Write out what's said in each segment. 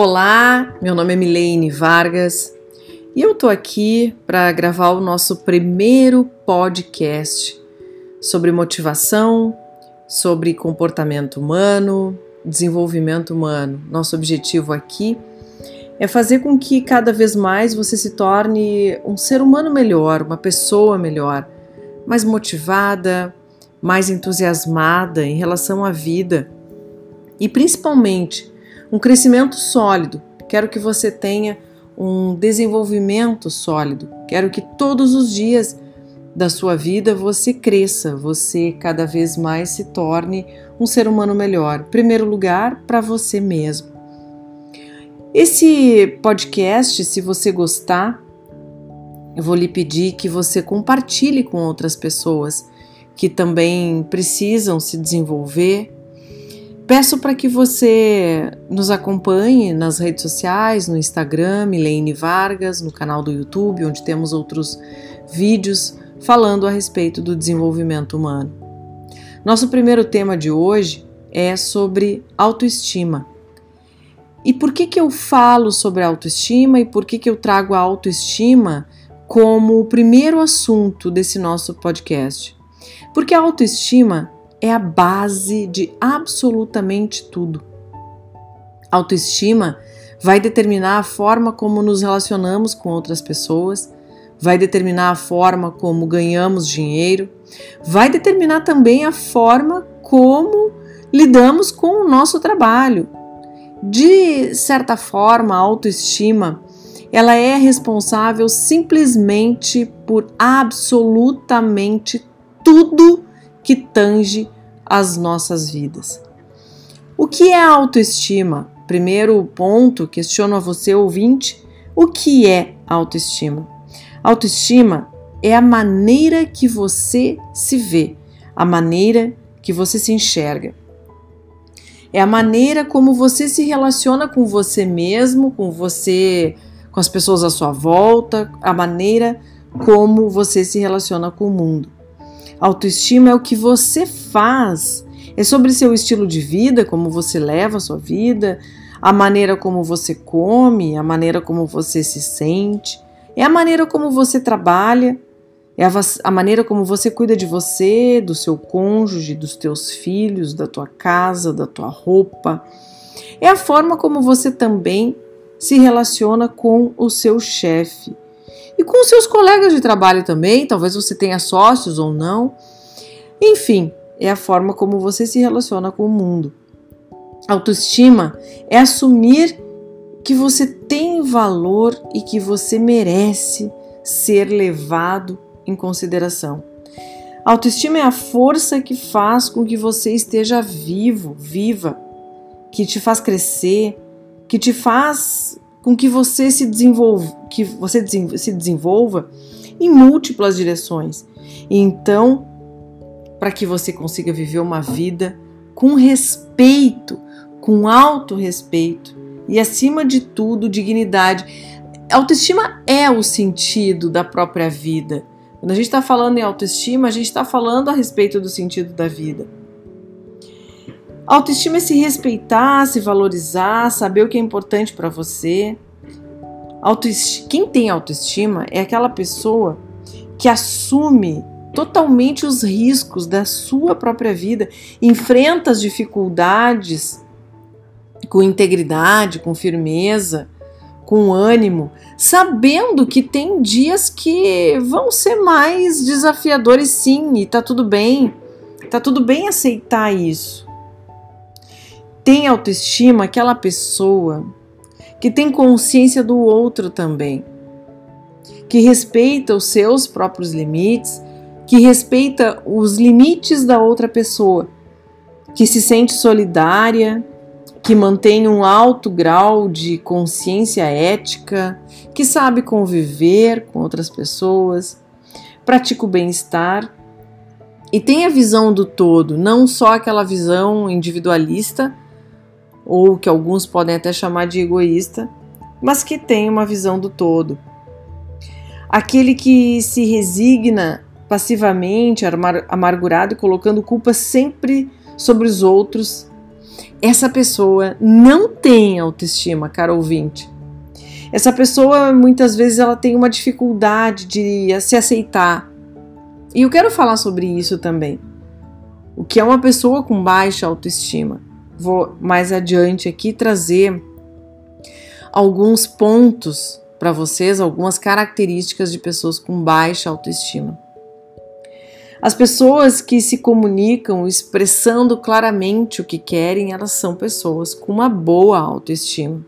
Olá, meu nome é Milene Vargas e eu tô aqui para gravar o nosso primeiro podcast sobre motivação, sobre comportamento humano, desenvolvimento humano. Nosso objetivo aqui é fazer com que cada vez mais você se torne um ser humano melhor, uma pessoa melhor, mais motivada, mais entusiasmada em relação à vida e principalmente um crescimento sólido. Quero que você tenha um desenvolvimento sólido. Quero que todos os dias da sua vida você cresça, você cada vez mais se torne um ser humano melhor. Em primeiro lugar, para você mesmo. Esse podcast, se você gostar, eu vou lhe pedir que você compartilhe com outras pessoas que também precisam se desenvolver, Peço para que você nos acompanhe nas redes sociais, no Instagram, Milene Vargas, no canal do YouTube, onde temos outros vídeos falando a respeito do desenvolvimento humano. Nosso primeiro tema de hoje é sobre autoestima. E por que, que eu falo sobre autoestima e por que, que eu trago a autoestima como o primeiro assunto desse nosso podcast? Porque a autoestima é a base de absolutamente tudo. Autoestima vai determinar a forma como nos relacionamos com outras pessoas, vai determinar a forma como ganhamos dinheiro, vai determinar também a forma como lidamos com o nosso trabalho. De certa forma, a autoestima ela é responsável simplesmente por absolutamente tudo que tange as nossas vidas. O que é autoestima? Primeiro ponto, questiono a você, ouvinte, o que é autoestima? Autoestima é a maneira que você se vê, a maneira que você se enxerga. É a maneira como você se relaciona com você mesmo, com você, com as pessoas à sua volta, a maneira como você se relaciona com o mundo. Autoestima é o que você faz, é sobre seu estilo de vida, como você leva a sua vida, a maneira como você come, a maneira como você se sente, é a maneira como você trabalha, é a, a maneira como você cuida de você, do seu cônjuge, dos teus filhos, da tua casa, da tua roupa. É a forma como você também se relaciona com o seu chefe e com seus colegas de trabalho também, talvez você tenha sócios ou não. Enfim, é a forma como você se relaciona com o mundo. Autoestima é assumir que você tem valor e que você merece ser levado em consideração. Autoestima é a força que faz com que você esteja vivo, viva, que te faz crescer, que te faz com que você se desenvolva, que você se desenvolva em múltiplas direções. Então, para que você consiga viver uma vida com respeito, com autorrespeito e acima de tudo, dignidade. Autoestima é o sentido da própria vida. Quando a gente está falando em autoestima, a gente está falando a respeito do sentido da vida. Autoestima é se respeitar, se valorizar, saber o que é importante para você. Autoestima, quem tem autoestima é aquela pessoa que assume totalmente os riscos da sua própria vida, enfrenta as dificuldades com integridade, com firmeza, com ânimo, sabendo que tem dias que vão ser mais desafiadores sim, e tá tudo bem. Tá tudo bem aceitar isso tem autoestima aquela pessoa que tem consciência do outro também, que respeita os seus próprios limites, que respeita os limites da outra pessoa, que se sente solidária, que mantém um alto grau de consciência ética, que sabe conviver com outras pessoas, pratica o bem-estar e tem a visão do todo, não só aquela visão individualista ou que alguns podem até chamar de egoísta, mas que tem uma visão do todo. Aquele que se resigna passivamente, amargurado e colocando culpa sempre sobre os outros, essa pessoa não tem autoestima, cara ouvinte. Essa pessoa muitas vezes ela tem uma dificuldade de se aceitar. E eu quero falar sobre isso também. O que é uma pessoa com baixa autoestima? Vou mais adiante aqui trazer alguns pontos para vocês, algumas características de pessoas com baixa autoestima. As pessoas que se comunicam expressando claramente o que querem, elas são pessoas com uma boa autoestima.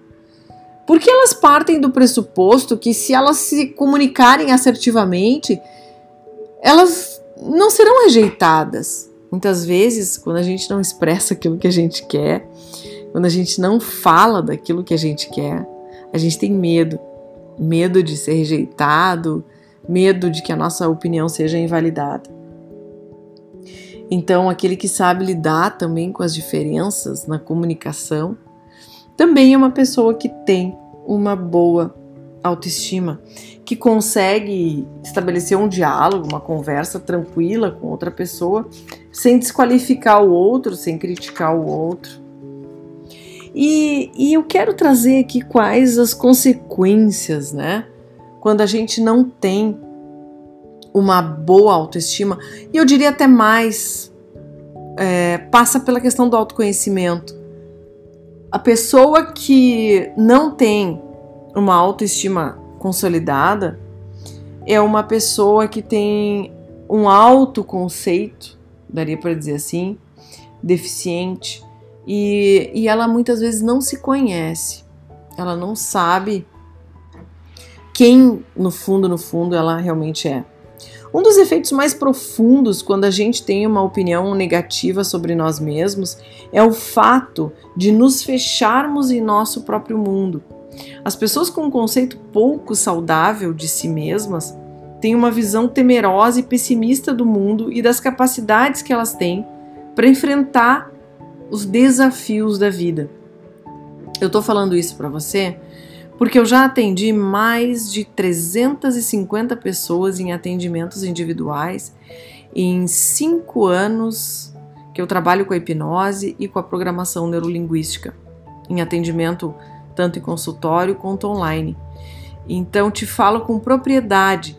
Porque elas partem do pressuposto que se elas se comunicarem assertivamente, elas não serão rejeitadas. Muitas vezes, quando a gente não expressa aquilo que a gente quer, quando a gente não fala daquilo que a gente quer, a gente tem medo. Medo de ser rejeitado, medo de que a nossa opinião seja invalidada. Então, aquele que sabe lidar também com as diferenças na comunicação, também é uma pessoa que tem uma boa autoestima, que consegue estabelecer um diálogo, uma conversa tranquila com outra pessoa, sem desqualificar o outro, sem criticar o outro. E, e eu quero trazer aqui quais as consequências, né? Quando a gente não tem uma boa autoestima, e eu diria até mais, é, passa pela questão do autoconhecimento. A pessoa que não tem uma autoestima consolidada é uma pessoa que tem um autoconceito, daria para dizer assim, deficiente, e, e ela muitas vezes não se conhece, ela não sabe quem no fundo, no fundo, ela realmente é. Um dos efeitos mais profundos quando a gente tem uma opinião negativa sobre nós mesmos é o fato de nos fecharmos em nosso próprio mundo. As pessoas com um conceito pouco saudável de si mesmas têm uma visão temerosa e pessimista do mundo e das capacidades que elas têm para enfrentar os desafios da vida. Eu estou falando isso para você porque eu já atendi mais de 350 pessoas em atendimentos individuais em cinco anos que eu trabalho com a hipnose e com a programação neurolinguística, em atendimento tanto em consultório quanto online. Então, te falo com propriedade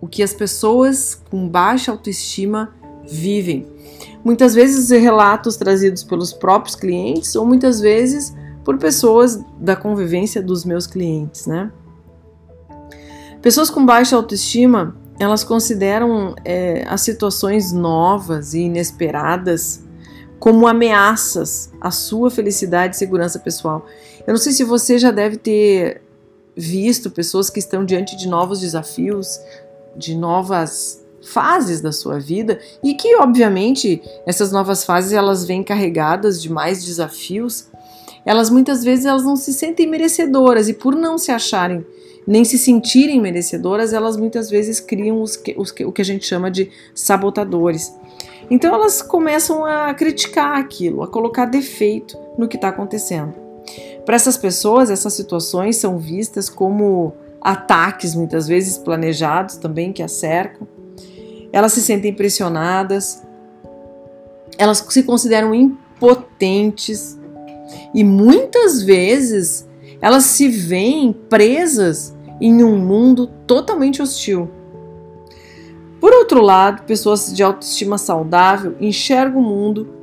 o que as pessoas com baixa autoestima vivem. Muitas vezes relatos trazidos pelos próprios clientes ou muitas vezes por pessoas da convivência dos meus clientes, né? Pessoas com baixa autoestima, elas consideram é, as situações novas e inesperadas como ameaças à sua felicidade e segurança pessoal. Eu não sei se você já deve ter visto pessoas que estão diante de novos desafios, de novas fases da sua vida e que obviamente essas novas fases elas vêm carregadas de mais desafios elas muitas vezes elas não se sentem merecedoras e por não se acharem nem se sentirem merecedoras, elas muitas vezes criam os que, os que, o que a gente chama de sabotadores. Então elas começam a criticar aquilo, a colocar defeito no que está acontecendo. Para essas pessoas, essas situações são vistas como ataques, muitas vezes planejados também, que a cercam. Elas se sentem pressionadas, elas se consideram impotentes, e muitas vezes elas se veem presas em um mundo totalmente hostil. Por outro lado, pessoas de autoestima saudável enxergam o mundo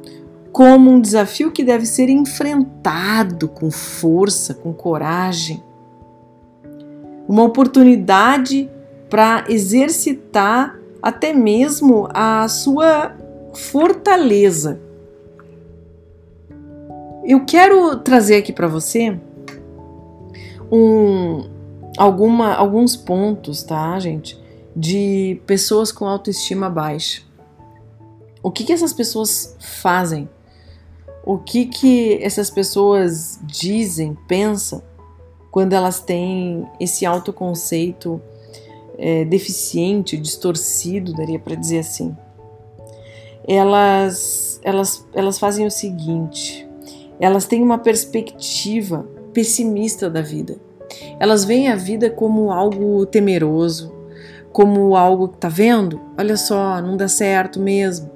como um desafio que deve ser enfrentado com força, com coragem. Uma oportunidade para exercitar até mesmo a sua fortaleza eu quero trazer aqui para você um, alguma, alguns pontos, tá, gente, de pessoas com autoestima baixa. O que, que essas pessoas fazem? O que, que essas pessoas dizem, pensam, quando elas têm esse autoconceito é, deficiente, distorcido, daria para dizer assim? Elas, elas, elas fazem o seguinte: elas têm uma perspectiva pessimista da vida. Elas veem a vida como algo temeroso, como algo que tá vendo? Olha só, não dá certo mesmo.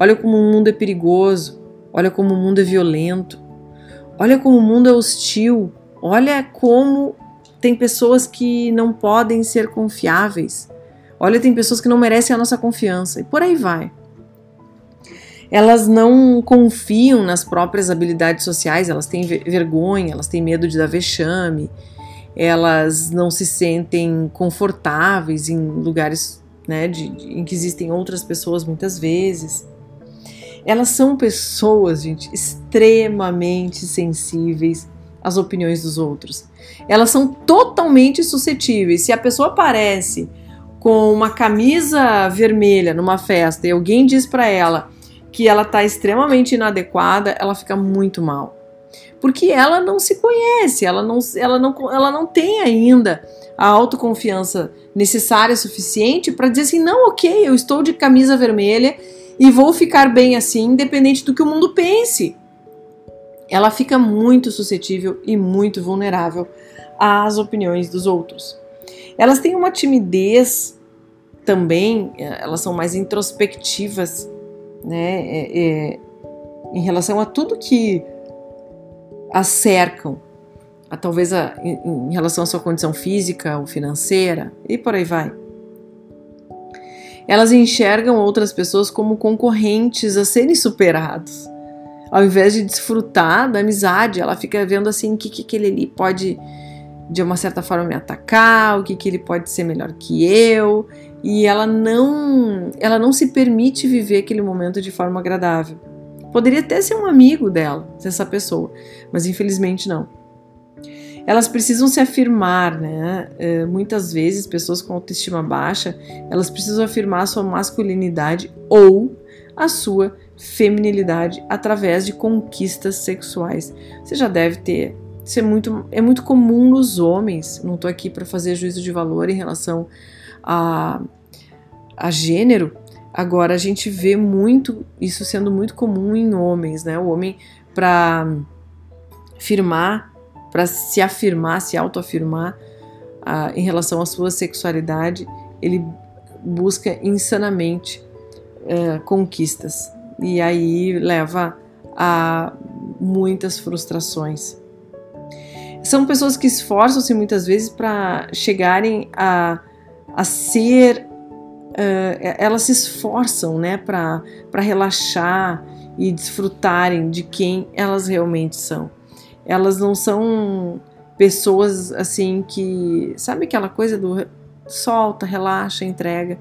Olha como o mundo é perigoso. Olha como o mundo é violento, olha como o mundo é hostil, olha como tem pessoas que não podem ser confiáveis, olha, tem pessoas que não merecem a nossa confiança, e por aí vai. Elas não confiam nas próprias habilidades sociais, elas têm vergonha, elas têm medo de dar vexame, elas não se sentem confortáveis em lugares né, de, de, em que existem outras pessoas muitas vezes. Elas são pessoas, gente, extremamente sensíveis às opiniões dos outros. Elas são totalmente suscetíveis. Se a pessoa aparece com uma camisa vermelha numa festa e alguém diz para ela que ela está extremamente inadequada, ela fica muito mal porque ela não se conhece, ela não, ela não, ela não tem ainda a autoconfiança necessária suficiente para dizer assim: não, ok, eu estou de camisa vermelha e vou ficar bem assim, independente do que o mundo pense. Ela fica muito suscetível e muito vulnerável às opiniões dos outros. Elas têm uma timidez também, elas são mais introspectivas, né, é, é, em relação a tudo que a cercam, a, talvez a, em, em relação à sua condição física ou financeira, e por aí vai. Elas enxergam outras pessoas como concorrentes a serem superados. Ao invés de desfrutar da amizade, ela fica vendo assim o que, que aquele ali pode, de uma certa forma, me atacar, o que, que ele pode ser melhor que eu, e ela não, ela não se permite viver aquele momento de forma agradável. Poderia até ser um amigo dela, essa pessoa, mas infelizmente não. Elas precisam se afirmar, né? É, muitas vezes, pessoas com autoestima baixa, elas precisam afirmar a sua masculinidade ou a sua feminilidade através de conquistas sexuais. Você já deve ter. Isso é muito, é muito comum nos homens. Não estou aqui para fazer juízo de valor em relação a, a gênero, Agora a gente vê muito isso sendo muito comum em homens, né? O homem para firmar, para se afirmar, se autoafirmar uh, em relação à sua sexualidade, ele busca insanamente uh, conquistas e aí leva a muitas frustrações. São pessoas que esforçam-se muitas vezes para chegarem a, a ser uh, elas se esforçam né, para relaxar e desfrutarem de quem elas realmente são. Elas não são pessoas assim que. Sabe aquela coisa do solta, relaxa, entrega?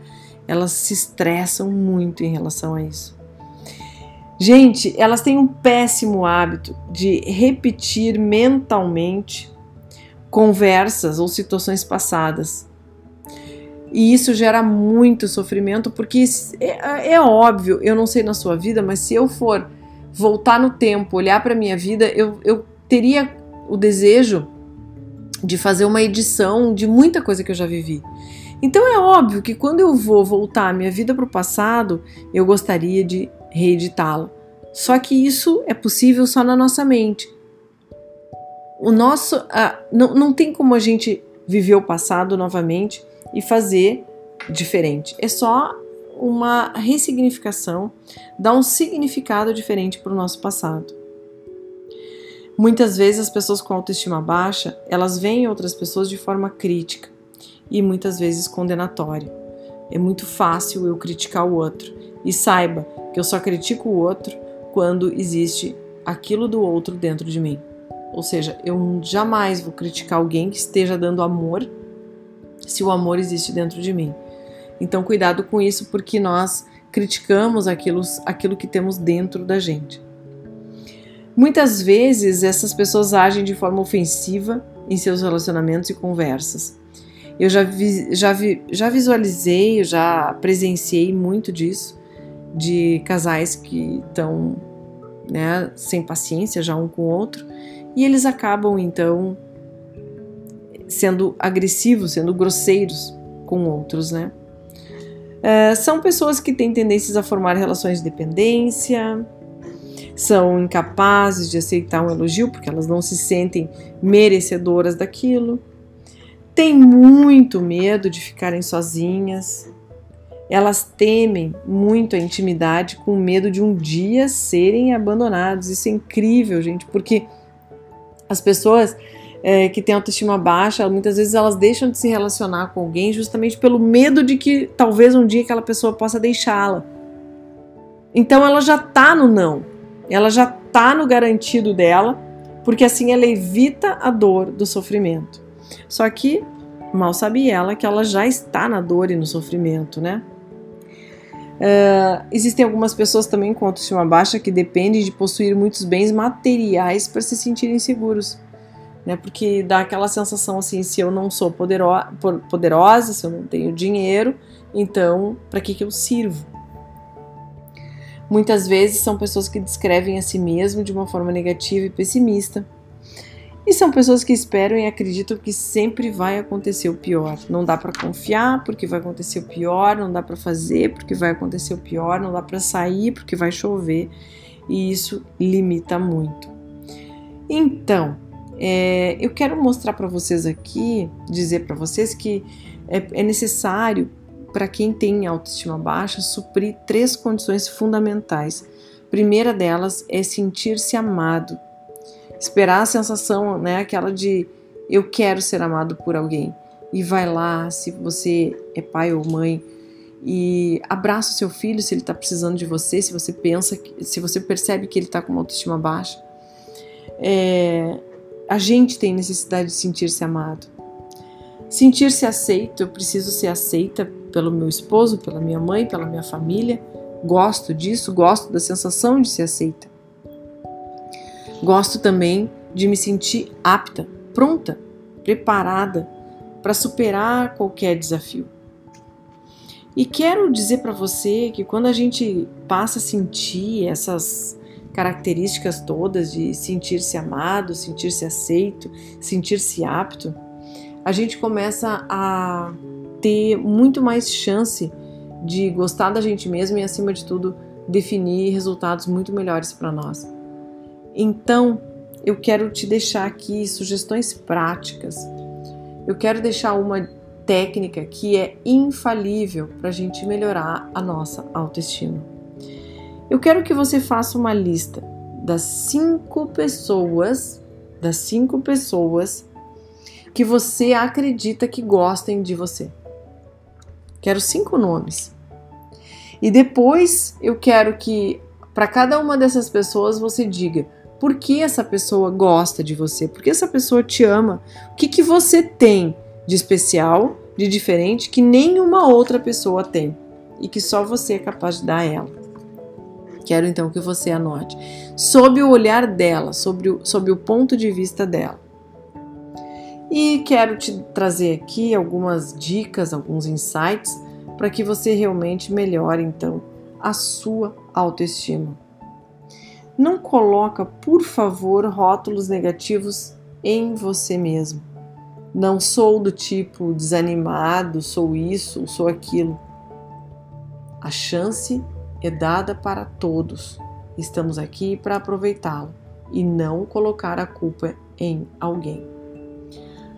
Elas se estressam muito em relação a isso. Gente, elas têm um péssimo hábito de repetir mentalmente conversas ou situações passadas e isso gera muito sofrimento, porque é, é, óbvio, eu não sei na sua vida, mas se eu for voltar no tempo, olhar para minha vida, eu, eu teria o desejo de fazer uma edição de muita coisa que eu já vivi. Então é óbvio que quando eu vou voltar minha vida para o passado, eu gostaria de reeditá-lo. Só que isso é possível só na nossa mente. O nosso, ah, não, não tem como a gente viver o passado novamente e fazer diferente. É só uma ressignificação, dar um significado diferente para o nosso passado. Muitas vezes as pessoas com autoestima baixa, elas veem outras pessoas de forma crítica e muitas vezes condenatória. É muito fácil eu criticar o outro e saiba que eu só critico o outro quando existe aquilo do outro dentro de mim. Ou seja, eu jamais vou criticar alguém que esteja dando amor se o amor existe dentro de mim. Então, cuidado com isso, porque nós criticamos aquilo, aquilo que temos dentro da gente. Muitas vezes essas pessoas agem de forma ofensiva em seus relacionamentos e conversas. Eu já, vi, já, vi, já visualizei, já presenciei muito disso, de casais que estão né, sem paciência já um com o outro, e eles acabam então sendo agressivos, sendo grosseiros com outros, né? Uh, são pessoas que têm tendências a formar relações de dependência, são incapazes de aceitar um elogio porque elas não se sentem merecedoras daquilo, têm muito medo de ficarem sozinhas, elas temem muito a intimidade com medo de um dia serem abandonados. Isso é incrível, gente, porque as pessoas é, que têm autoestima baixa, muitas vezes elas deixam de se relacionar com alguém justamente pelo medo de que talvez um dia aquela pessoa possa deixá-la. Então ela já tá no não, ela já tá no garantido dela, porque assim ela evita a dor do sofrimento. Só que mal sabe ela que ela já está na dor e no sofrimento, né? Uh, existem algumas pessoas também com autoestima baixa que dependem de possuir muitos bens materiais para se sentirem seguros. Né? Porque dá aquela sensação assim: se eu não sou podero poderosa, se eu não tenho dinheiro, então para que, que eu sirvo? Muitas vezes são pessoas que descrevem a si mesmo de uma forma negativa e pessimista, e são pessoas que esperam e acreditam que sempre vai acontecer o pior. Não dá para confiar porque vai acontecer o pior, não dá para fazer porque vai acontecer o pior, não dá para sair porque vai chover. E isso limita muito. Então, é, eu quero mostrar para vocês aqui, dizer para vocês que é, é necessário para quem tem autoestima baixa suprir três condições fundamentais. primeira delas é sentir-se amado esperar a sensação, né, aquela de eu quero ser amado por alguém. E vai lá, se você é pai ou mãe, e abraça o seu filho se ele está precisando de você, se você pensa, se você percebe que ele está com uma autoestima baixa. É, a gente tem necessidade de sentir-se amado. Sentir-se aceito, eu preciso ser aceita pelo meu esposo, pela minha mãe, pela minha família. Gosto disso, gosto da sensação de ser aceita. Gosto também de me sentir apta, pronta, preparada para superar qualquer desafio. E quero dizer para você que quando a gente passa a sentir essas características todas de sentir-se amado, sentir-se aceito, sentir-se apto, a gente começa a ter muito mais chance de gostar da gente mesmo e, acima de tudo, definir resultados muito melhores para nós. Então, eu quero te deixar aqui sugestões práticas. Eu quero deixar uma técnica que é infalível para a gente melhorar a nossa autoestima. Eu quero que você faça uma lista das cinco pessoas, das cinco pessoas que você acredita que gostem de você. Quero cinco nomes. E depois eu quero que para cada uma dessas pessoas você diga por que essa pessoa gosta de você? Por que essa pessoa te ama? O que, que você tem de especial, de diferente, que nenhuma outra pessoa tem e que só você é capaz de dar a ela? Quero então que você anote, sob o olhar dela, sobre o, sob o ponto de vista dela. E quero te trazer aqui algumas dicas, alguns insights para que você realmente melhore então a sua autoestima. Não coloca, por favor, rótulos negativos em você mesmo. Não sou do tipo desanimado, sou isso, sou aquilo. A chance é dada para todos. Estamos aqui para aproveitá-lo e não colocar a culpa em alguém.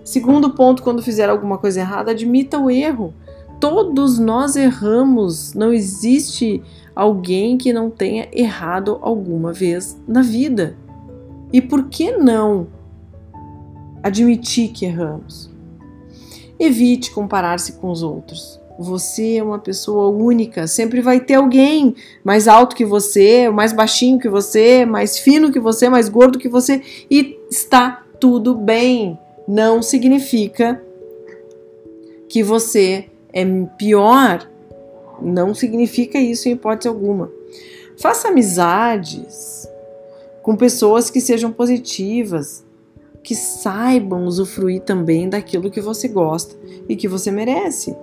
Segundo ponto, quando fizer alguma coisa errada, admita o erro. Todos nós erramos, não existe alguém que não tenha errado alguma vez na vida. E por que não admitir que erramos? Evite comparar-se com os outros. Você é uma pessoa única, sempre vai ter alguém mais alto que você, mais baixinho que você, mais fino que você, mais gordo que você, e está tudo bem. Não significa que você é pior, não significa isso em hipótese alguma. Faça amizades com pessoas que sejam positivas, que saibam usufruir também daquilo que você gosta e que você merece.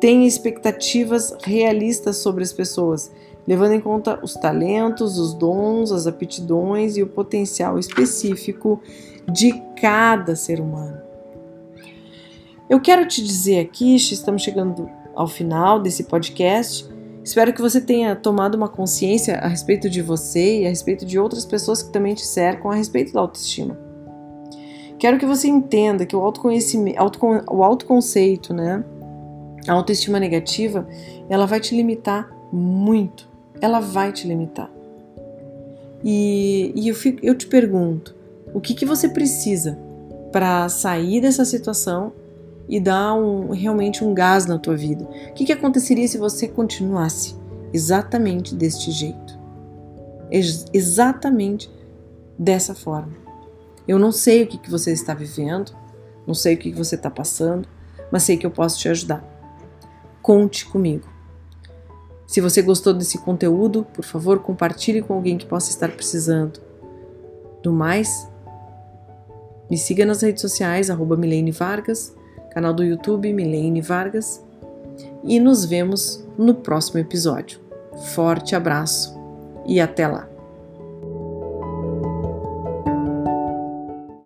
Tenha expectativas realistas sobre as pessoas, levando em conta os talentos, os dons, as aptidões e o potencial específico de cada ser humano. Eu quero te dizer aqui, estamos chegando ao final desse podcast. Espero que você tenha tomado uma consciência a respeito de você e a respeito de outras pessoas que também te cercam a respeito da autoestima. Quero que você entenda que o autoconhecimento, o autoconceito, né, A autoestima negativa, ela vai te limitar muito. Ela vai te limitar. E, e eu, fico, eu te pergunto, o que, que você precisa para sair dessa situação e dar um, realmente um gás na tua vida? O que, que aconteceria se você continuasse exatamente deste jeito? Ex exatamente dessa forma. Eu não sei o que, que você está vivendo, não sei o que, que você está passando, mas sei que eu posso te ajudar. Conte comigo. Se você gostou desse conteúdo, por favor, compartilhe com alguém que possa estar precisando. Do mais, me siga nas redes sociais, arroba Milene Vargas, canal do YouTube Milene Vargas, e nos vemos no próximo episódio. Forte abraço e até lá!